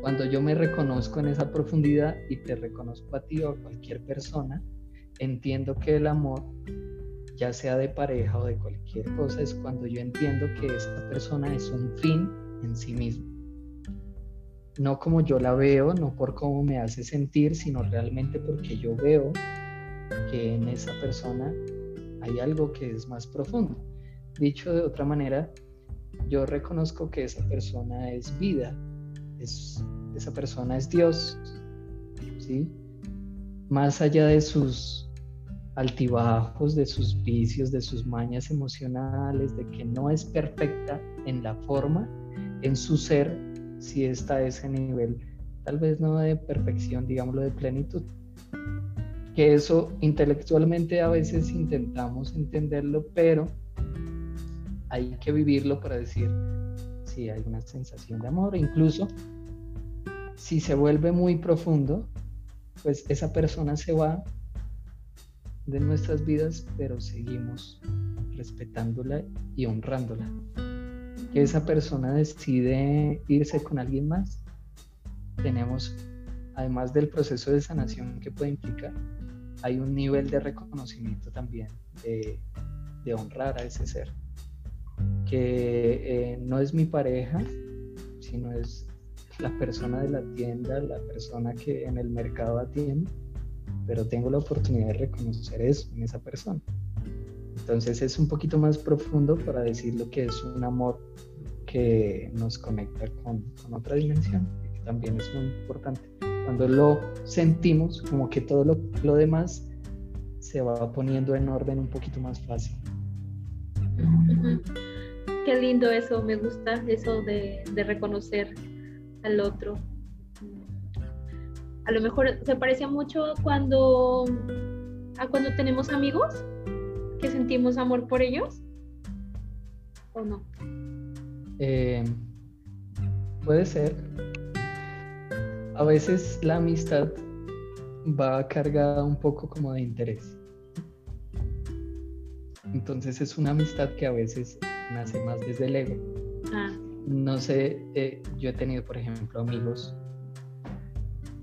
Speaker 2: Cuando yo me reconozco en esa profundidad y te reconozco a ti o a cualquier persona, entiendo que el amor, ya sea de pareja o de cualquier cosa, es cuando yo entiendo que esa persona es un fin en sí mismo no como yo la veo, no por cómo me hace sentir, sino realmente porque yo veo que en esa persona hay algo que es más profundo. Dicho de otra manera, yo reconozco que esa persona es vida, es, esa persona es Dios, ¿sí? Más allá de sus altibajos, de sus vicios, de sus mañas emocionales, de que no es perfecta en la forma, en su ser, si está a ese nivel, tal vez no de perfección, digámoslo, de plenitud. Que eso intelectualmente a veces intentamos entenderlo, pero hay que vivirlo para decir si hay una sensación de amor, incluso si se vuelve muy profundo, pues esa persona se va de nuestras vidas, pero seguimos respetándola y honrándola. Que esa persona decide irse con alguien más, tenemos, además del proceso de sanación que puede implicar, hay un nivel de reconocimiento también, de, honrar a ese ser, que eh, no es mi pareja, sino es la persona de la tienda, la persona que en el mercado atiende, pero tengo la oportunidad de reconocer eso en esa persona. Entonces es un poquito más profundo para decir lo que es un amor que nos conecta con, otra dimensión, que también es muy importante. Cuando lo sentimos, como que todo lo, lo demás se va poniendo en orden un poquito más fácil.
Speaker 1: Qué lindo eso, me gusta eso de, de reconocer al otro. A lo mejor se parece mucho cuando a cuando tenemos amigos que sentimos amor por ellos o no.
Speaker 2: Eh, puede ser. A veces la amistad va cargada un poco como de interés. Entonces es una amistad que a veces nace más desde el ego. Ah no sé, eh, yo he tenido, por ejemplo, amigos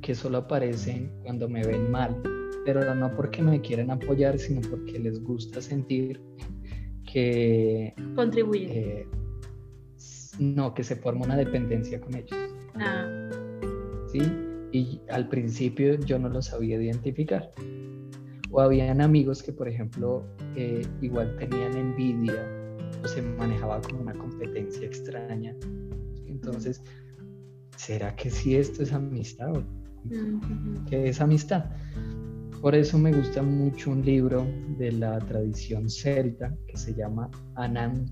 Speaker 2: que solo aparecen cuando me ven mal, pero no porque me quieren apoyar, sino porque les gusta sentir que...
Speaker 1: Contribuyen.
Speaker 2: Eh, no, que se forma una dependencia con ellos. Ah. ¿Sí? Y al principio yo no lo sabía identificar. O habían amigos que, por ejemplo, eh, igual tenían envidia se manejaba como una competencia extraña. Entonces, ¿será que si esto es amistad? O ¿Qué es amistad? Por eso me gusta mucho un libro de la tradición celta que se llama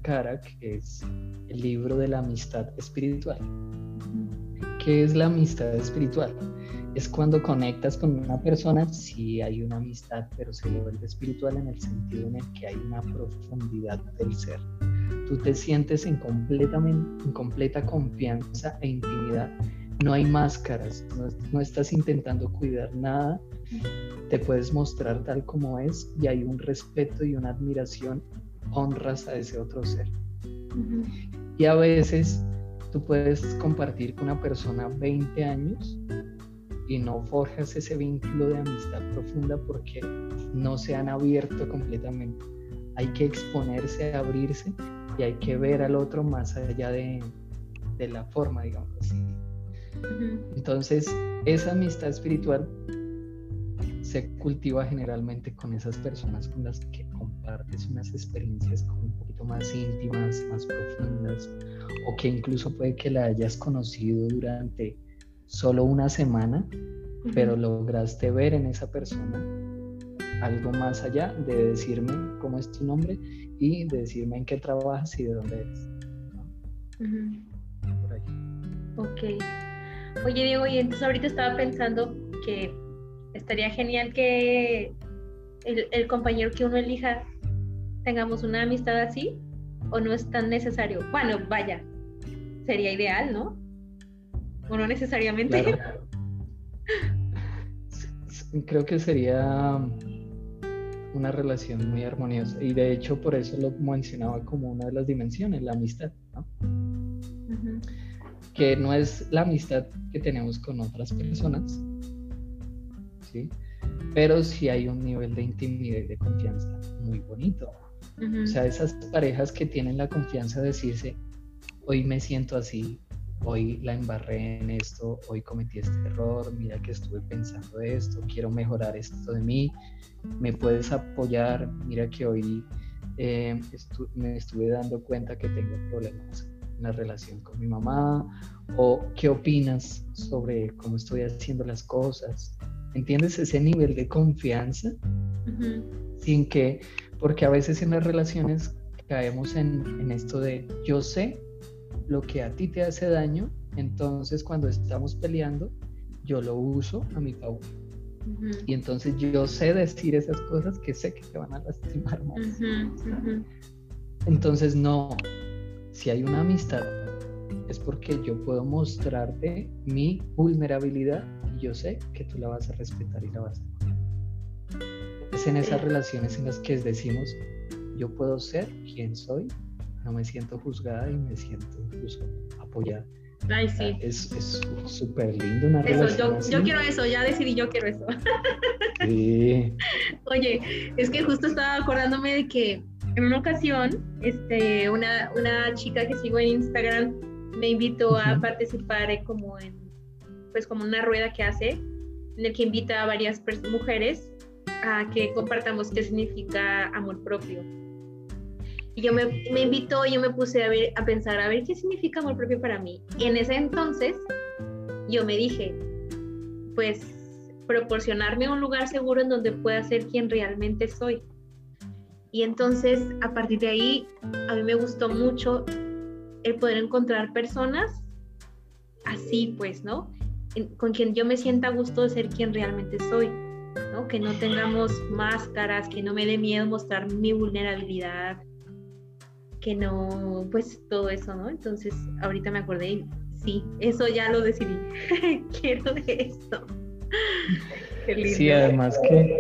Speaker 2: Karak, que es el libro de la amistad espiritual. ¿Qué es la amistad espiritual? Es cuando conectas con una persona, sí hay una amistad, pero se vuelve espiritual en el sentido en el que hay una profundidad del ser. Tú te sientes en, completamente, en completa confianza e intimidad. No hay máscaras, no, no estás intentando cuidar nada, te puedes mostrar tal como es y hay un respeto y una admiración, honras a ese otro ser. Y a veces tú puedes compartir con una persona 20 años y no forjas ese vínculo de amistad profunda porque no se han abierto completamente. Hay que exponerse, abrirse y hay que ver al otro más allá de, de la forma, digamos así. Entonces, esa amistad espiritual se cultiva generalmente con esas personas con las que compartes unas experiencias como un poquito más íntimas, más profundas, o que incluso puede que la hayas conocido durante solo una semana, pero lograste ver en esa persona algo más allá de decirme cómo es tu nombre y de decirme en qué trabajas y de dónde eres.
Speaker 1: Por ahí. Ok. Oye, Diego, y entonces ahorita estaba pensando que estaría genial que el, el compañero que uno elija tengamos una amistad así o no es tan necesario. Bueno, vaya, sería ideal, ¿no? O no necesariamente. (laughs)
Speaker 2: Creo que sería una relación muy armoniosa y de hecho por eso lo mencionaba como una de las dimensiones, la amistad, ¿no? Que no es la amistad que tenemos con otras personas, ¿sí? Pero sí hay un nivel de intimidad y de confianza muy bonito. O sea, esas parejas que tienen la confianza de decirse, hoy me siento así, hoy la embarré en esto, hoy cometí este error, mira que estuve pensando esto, quiero mejorar esto de mí, me puedes apoyar, mira que hoy eh, me estuve dando cuenta que tengo problemas en la relación con mi mamá, o qué opinas sobre cómo estoy haciendo las cosas. ¿Entiendes ese nivel de confianza? Sin que, porque a veces en las relaciones caemos en, en esto de yo sé lo que a ti te hace daño Entonces, cuando estamos peleando, yo lo uso a mi favor. Y entonces yo sé decir esas cosas que sé que te van a lastimar más. Entonces, no, si hay una amistad, es porque yo puedo mostrarte mi vulnerabilidad y yo sé que tú la vas a respetar y la vas a Es en esas relaciones en las que decimos, yo puedo ser quien soy, no me siento juzgada y me siento incluso apoyada.
Speaker 1: Ay, sí.
Speaker 2: Es súper lindo una relación.
Speaker 1: Yo, yo, quiero eso, ya decidí, yo quiero eso.
Speaker 2: Sí. (laughs)
Speaker 1: Oye, es que justo estaba acordándome de que en una ocasión, este, una, una chica que sigo en Instagram me invitó a participar como en, pues como una rueda que hace, en el que invita a varias mujeres a que compartamos qué significa amor propio. Y yo me, me invitó, yo me puse a, ver, a pensar, a ver qué significa amor propio para mí. Y en ese entonces, yo me dije, pues proporcionarme un lugar seguro en donde pueda ser quien realmente soy. Y entonces, a partir de ahí, a mí me gustó mucho el poder encontrar personas así, pues, ¿no? con quien yo me sienta a gusto de ser quien realmente soy, ¿no? Que no tengamos máscaras, que no me dé miedo mostrar mi vulnerabilidad, que no, pues todo eso, ¿no? Entonces, ahorita me acordé y sí, eso ya lo decidí. (laughs) Quiero de esto. (laughs)
Speaker 2: Sí, además que,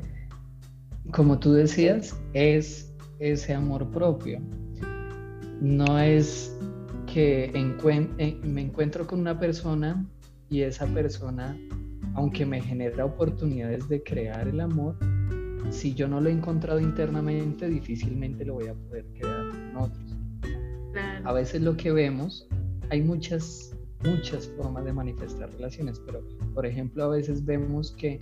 Speaker 2: como tú decías, es ese amor propio. No es que eh, me encuentro con una persona y esa persona, aunque me genera oportunidades de crear el amor, si yo no lo he encontrado internamente, difícilmente lo voy a poder crear en otros. A veces lo que vemos, hay muchas, muchas formas de manifestar relaciones, pero por ejemplo a veces vemos que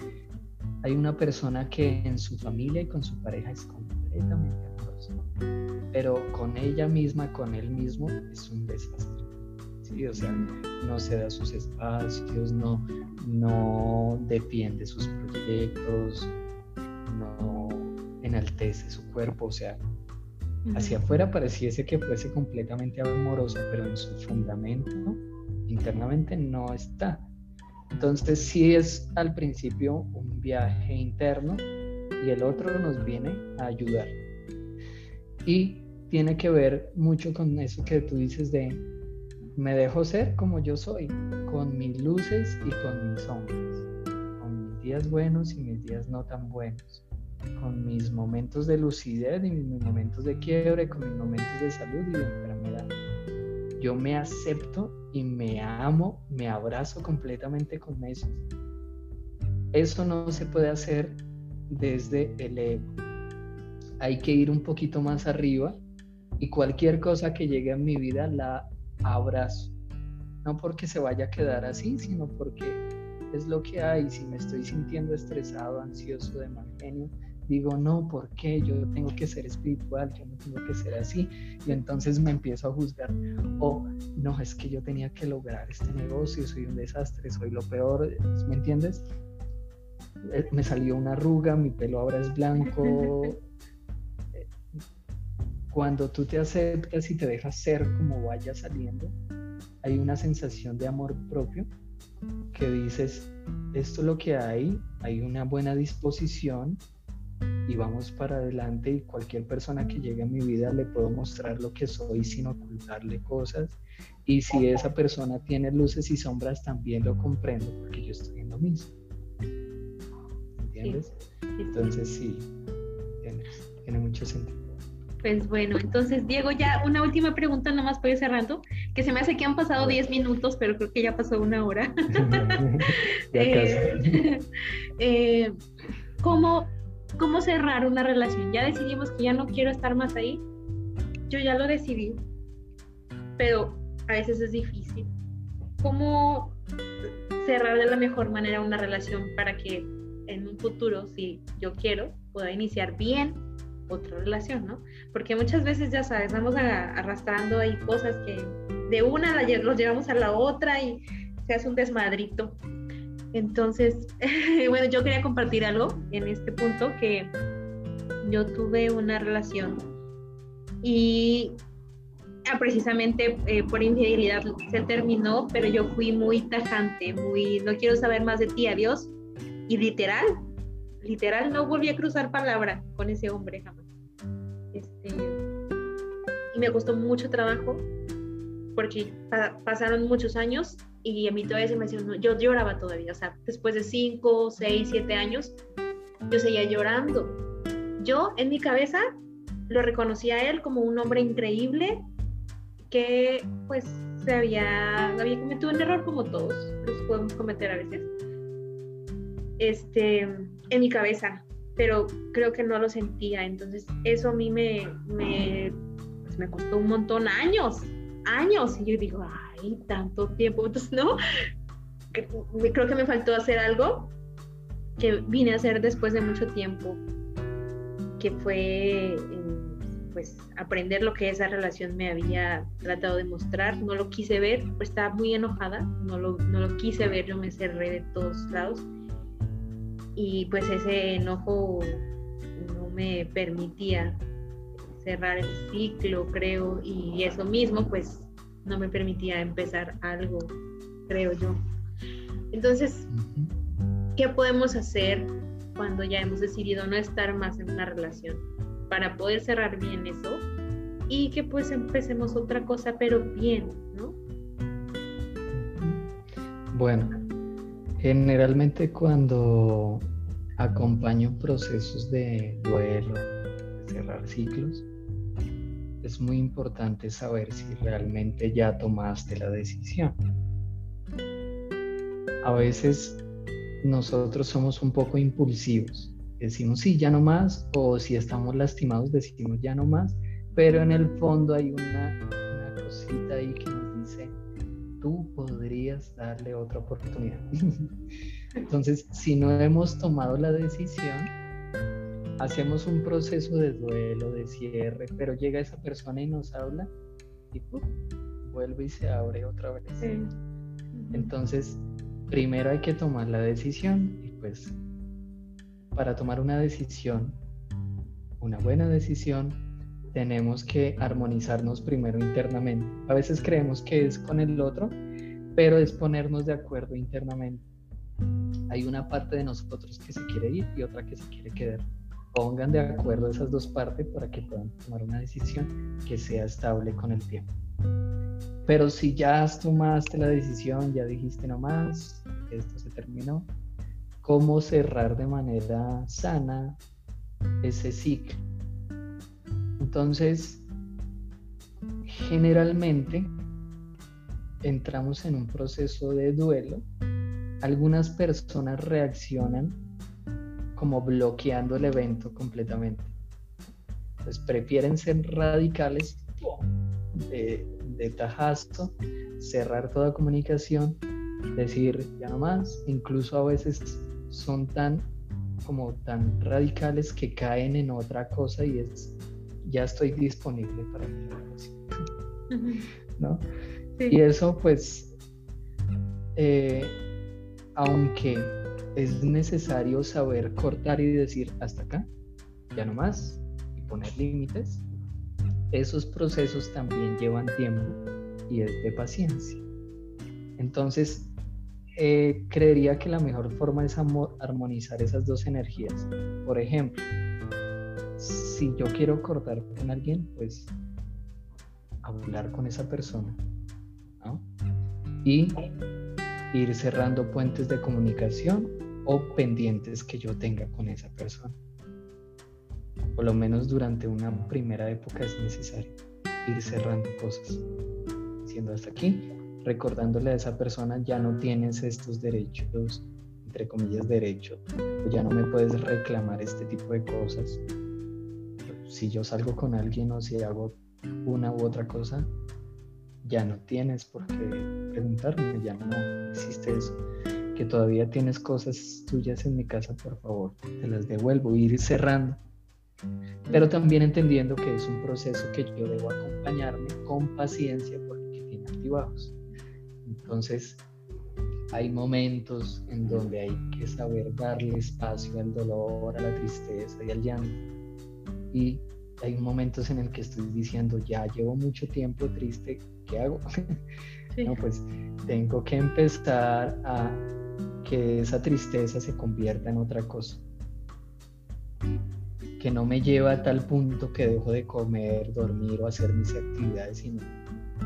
Speaker 2: hay una persona que en su familia y con su pareja es completamente amorosa pero con ella misma, con él mismo, es un desastre. ¿Sí? O sea, no se da sus espacios, no, no defiende sus proyectos, no enaltece su cuerpo, o sea, hacia afuera pareciese que fuese completamente amoroso, pero en su fundamento internamente no está. Entonces sí es al principio un viaje interno y el otro nos viene a ayudar. Y tiene que ver mucho con eso que tú dices de me dejo ser como yo soy, con mis luces y con mis sombras, con mis días buenos y mis días no tan buenos, con mis momentos de lucidez y mis momentos de quiebre, con mis momentos de salud y de enfermedad. Yo me acepto y me amo, me abrazo completamente con eso. Eso no se puede hacer desde el ego hay que ir un poquito más arriba y cualquier cosa que llegue a mi vida la abrazo. No porque se vaya a quedar así, sino porque es lo que hay. Si me estoy sintiendo estresado, ansioso, de mal genio, digo, no, ¿por qué? Yo tengo que ser espiritual, yo no tengo que ser así. Y entonces me empiezo a juzgar. O, no, es que yo tenía que lograr este negocio, soy un desastre, soy lo peor, ¿me entiendes? Eh, me salió una arruga, mi pelo ahora es blanco, (laughs) cuando tú te aceptas y te dejas ser como vaya saliendo, hay una sensación de amor propio que dices, esto es lo que hay, hay una buena disposición y vamos para adelante y cualquier persona que llegue a mi vida le puedo mostrar lo que soy sin ocultarle cosas y si esa persona tiene luces y sombras también lo comprendo porque yo estoy en lo mismo. ¿Entiendes? Entonces sí, tiene, tiene mucho sentido.
Speaker 1: Pues bueno, entonces Diego, ya una última pregunta nomás para ir cerrando, que se me hace que han pasado 10 minutos, pero creo que ya pasó una hora. (laughs) eh, (laughs) eh, ¿cómo, ¿Cómo cerrar una relación? Ya decidimos que ya no quiero estar más ahí. Yo ya lo decidí, pero a veces es difícil. ¿Cómo cerrar de la mejor manera una relación para que en un futuro, si yo quiero, pueda iniciar bien otra relación, ¿no? Porque muchas veces, ya sabes, vamos arrastrando ahí cosas que de una los llevamos a la otra y se hace un desmadrito. Entonces, (laughs) bueno, yo quería compartir algo en este punto que yo tuve una relación y ah, precisamente eh, por infidelidad se terminó, pero yo fui muy tajante, muy, no quiero saber más de ti, adiós. Y literal, literal, no volví a cruzar palabra con ese hombre jamás. Y me costó mucho trabajo porque pasaron muchos años y a mí todavía se me hacía, yo lloraba todavía, o sea, después de 5, 6, 7 años, yo seguía llorando. Yo en mi cabeza lo reconocía a él como un hombre increíble que pues se había, había cometido un error como todos los podemos cometer a veces. Este, en mi cabeza, pero creo que no lo sentía, entonces eso a mí me, me, pues, me costó un montón años, años, y yo digo, ay, tanto tiempo, (laughs) entonces no, creo que me faltó hacer algo que vine a hacer después de mucho tiempo, que fue pues aprender lo que esa relación me había tratado de mostrar. No lo quise ver, pues estaba muy enojada, no lo, no lo quise ver, yo me cerré de todos lados. Y pues ese enojo no me permitía cerrar el ciclo, creo, y eso mismo pues no me permitía empezar algo, creo yo. Entonces, ¿qué podemos hacer cuando ya hemos decidido no estar más en una relación? Para poder cerrar bien eso y que pues empecemos otra cosa, pero bien, ¿no?
Speaker 2: Bueno, generalmente cuando acompaño procesos de duelo, de cerrar ciclos, es muy importante saber si realmente ya tomaste la decisión. A veces nosotros somos un poco impulsivos. Decimos sí, ya no más, o si estamos lastimados decimos ya no más, pero en el fondo hay una, una cosita ahí que tú podrías darle otra oportunidad. (laughs) Entonces, si no hemos tomado la decisión, hacemos un proceso de duelo, de cierre, pero llega esa persona y nos habla y vuelve y se abre otra vez. Entonces, primero hay que tomar la decisión y pues para tomar una decisión, una buena decisión, tenemos que armonizarnos primero internamente. A veces creemos que es con el otro, pero es ponernos de acuerdo internamente. Hay una parte de nosotros que se quiere ir y otra que se quiere quedar. Pongan de acuerdo esas dos partes para que puedan tomar una decisión que sea estable con el tiempo. Pero si ya tomaste la decisión, ya dijiste nomás, esto se terminó, ¿cómo cerrar de manera sana ese ciclo? Entonces, generalmente entramos en un proceso de duelo. Algunas personas reaccionan como bloqueando el evento completamente. Entonces prefieren ser radicales de, de tajazo, cerrar toda comunicación, decir ya no más, incluso a veces son tan como tan radicales que caen en otra cosa y es ya estoy disponible para mi relación. ¿No? Y eso pues eh, aunque es necesario saber cortar y decir hasta acá, ya no más, y poner límites, esos procesos también llevan tiempo y es de paciencia. Entonces, eh, creería que la mejor forma es armonizar esas dos energías. Por ejemplo, si yo quiero cortar con alguien, pues hablar con esa persona y ir cerrando puentes de comunicación o pendientes que yo tenga con esa persona por lo menos durante una primera época es necesario ir cerrando cosas. Siendo hasta aquí, recordándole a esa persona, ya no tienes estos derechos, entre comillas, derechos, ya no me puedes reclamar este tipo de cosas. Si yo salgo con alguien o si hago una u otra cosa, ya no tienes por qué preguntarme, ya no existe eso. Que todavía tienes cosas tuyas en mi casa, por favor, te las devuelvo, ir cerrando pero también entendiendo que es un proceso que yo debo acompañarme con paciencia porque tiene altibajos. Entonces, hay momentos en donde hay que saber darle espacio al dolor, a la tristeza y al llanto y hay momentos en el que estoy diciendo, ya llevo mucho tiempo triste, ¿qué hago? (laughs) no, pues tengo que empezar a que esa tristeza se convierta en otra cosa. Que no me lleva a tal punto que dejo de comer, dormir o hacer mis actividades, sino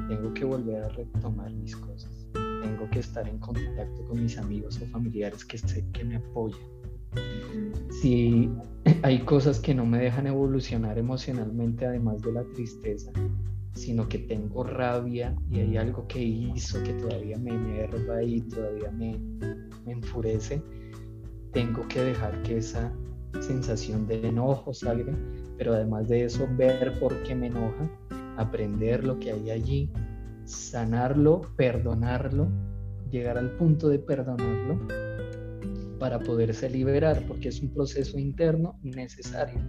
Speaker 2: tengo que volver a retomar mis cosas. Tengo que estar en contacto con mis amigos o familiares que sé que me apoyan. Si (laughs) hay cosas que no me dejan evolucionar emocionalmente, además de la tristeza, sino que tengo rabia y hay algo que hizo que todavía me enerva y todavía me, enfurece, tengo que dejar que esa sensación de enojo salga, pero además de eso, ver por qué me enoja, aprender lo que hay allí, sanarlo, perdonarlo, llegar al punto de perdonarlo para poderse liberar, porque es un proceso interno necesario.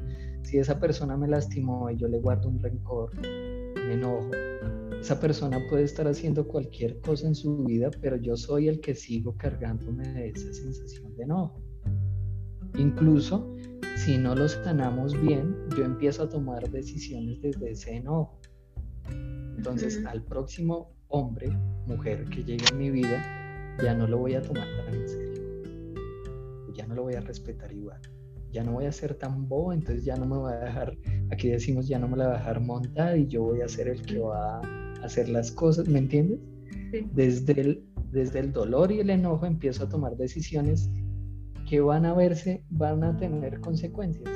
Speaker 2: Si esa persona me lastimó y yo le guardo un rencor, un enojo, esa persona puede estar haciendo cualquier cosa en su vida, pero yo soy el que sigo cargándome de esa sensación de enojo. Incluso si no los sanamos bien, yo empiezo a tomar decisiones desde ese enojo. Entonces, al próximo hombre, mujer que llegue a mi vida, ya no lo voy a tomar tan en serio. Ya no lo voy a respetar igual. Ya no voy a ser tan bobo, entonces ya no me voy a dejar, aquí decimos, ya no me la voy a dejar montar y yo voy a ser el que va a hacer las cosas, ¿me entiendes? Desde, el, desde el dolor y el enojo empiezo a tomar decisiones que van a verse, van a tener consecuencias.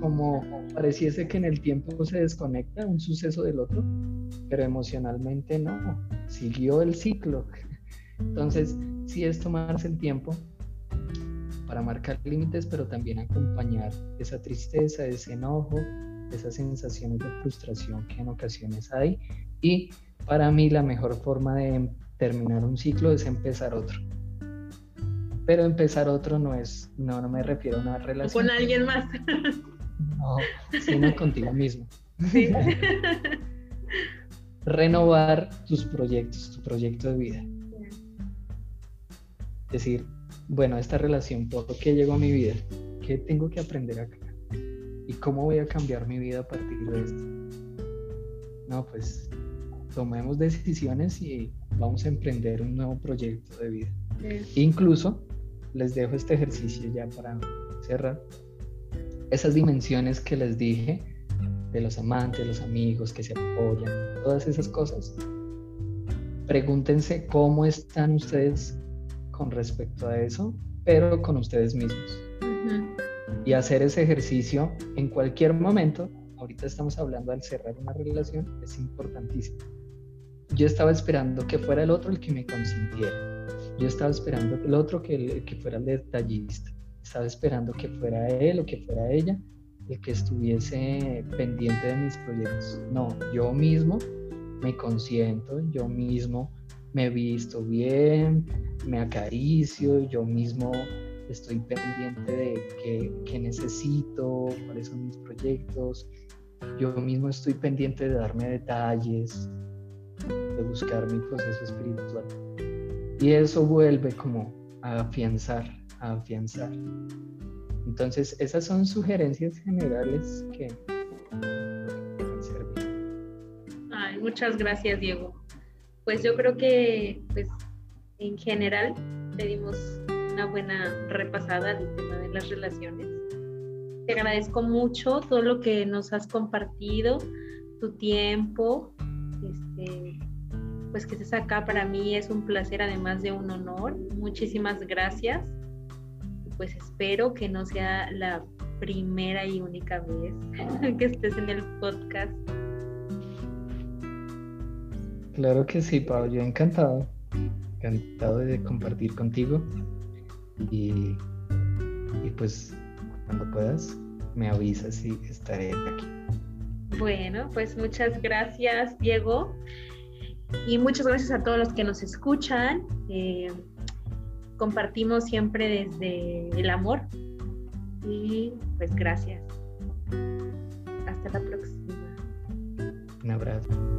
Speaker 2: Como pareciese que en el tiempo se desconecta un suceso del otro, pero emocionalmente no, siguió el ciclo. (laughs) Entonces, sí es tomarse el tiempo para marcar límites, pero también acompañar esa tristeza, ese enojo, esas sensaciones de frustración que en ocasiones hay. Y para mí la mejor forma de terminar un ciclo es empezar otro. Pero empezar otro no es, no, no me refiero a una relación.
Speaker 1: Con alguien más. (laughs)
Speaker 2: No, sino contigo mismo. (laughs) Renovar tus proyectos, tu proyecto de vida. Decir, bueno, esta relación, ¿por qué llegó a mi vida? ¿Qué tengo que aprender acá? ¿Y cómo voy a cambiar mi vida a partir de esto? No, pues tomemos decisiones y vamos a emprender un nuevo proyecto de vida. Incluso les dejo este ejercicio ya para cerrar esas dimensiones que les dije, de los amantes, los amigos que se apoyan, todas esas cosas, pregúntense cómo están ustedes con respecto a eso, pero con ustedes mismos. Y hacer ese ejercicio en cualquier momento, ahorita estamos hablando al cerrar una relación, es importantísimo. Yo estaba esperando que fuera el otro el que me consintiera. Yo estaba esperando el otro que, que fuera el detallista estaba esperando que fuera él o que fuera ella el que estuviese pendiente de mis proyectos. No, yo mismo me consiento, yo mismo me visto bien, me acaricio, yo mismo estoy pendiente de qué, necesito, cuáles son mis proyectos, yo mismo estoy pendiente de darme detalles, de buscar mi proceso espiritual. Y eso vuelve como a afianzar afianzar. Entonces, esas son sugerencias generales que pueden servir.
Speaker 1: Ay, muchas gracias, Diego. Pues yo creo que, pues, en general, le dimos una buena repasada al tema de las relaciones. Te agradezco mucho todo lo que nos has compartido, tu tiempo, este, pues que estés acá para mí es un placer, además de un honor. Muchísimas gracias pues espero que no sea la primera y única vez (laughs) que estés en el podcast.
Speaker 2: Claro que sí, Pau, yo encantado, encantado de compartir contigo y, y pues cuando puedas me avisas y estaré aquí.
Speaker 1: Bueno, pues muchas gracias, Diego. Y muchas gracias a todos los que nos escuchan. Eh, compartimos siempre desde el amor. Y pues gracias. Hasta la próxima.
Speaker 2: Un abrazo.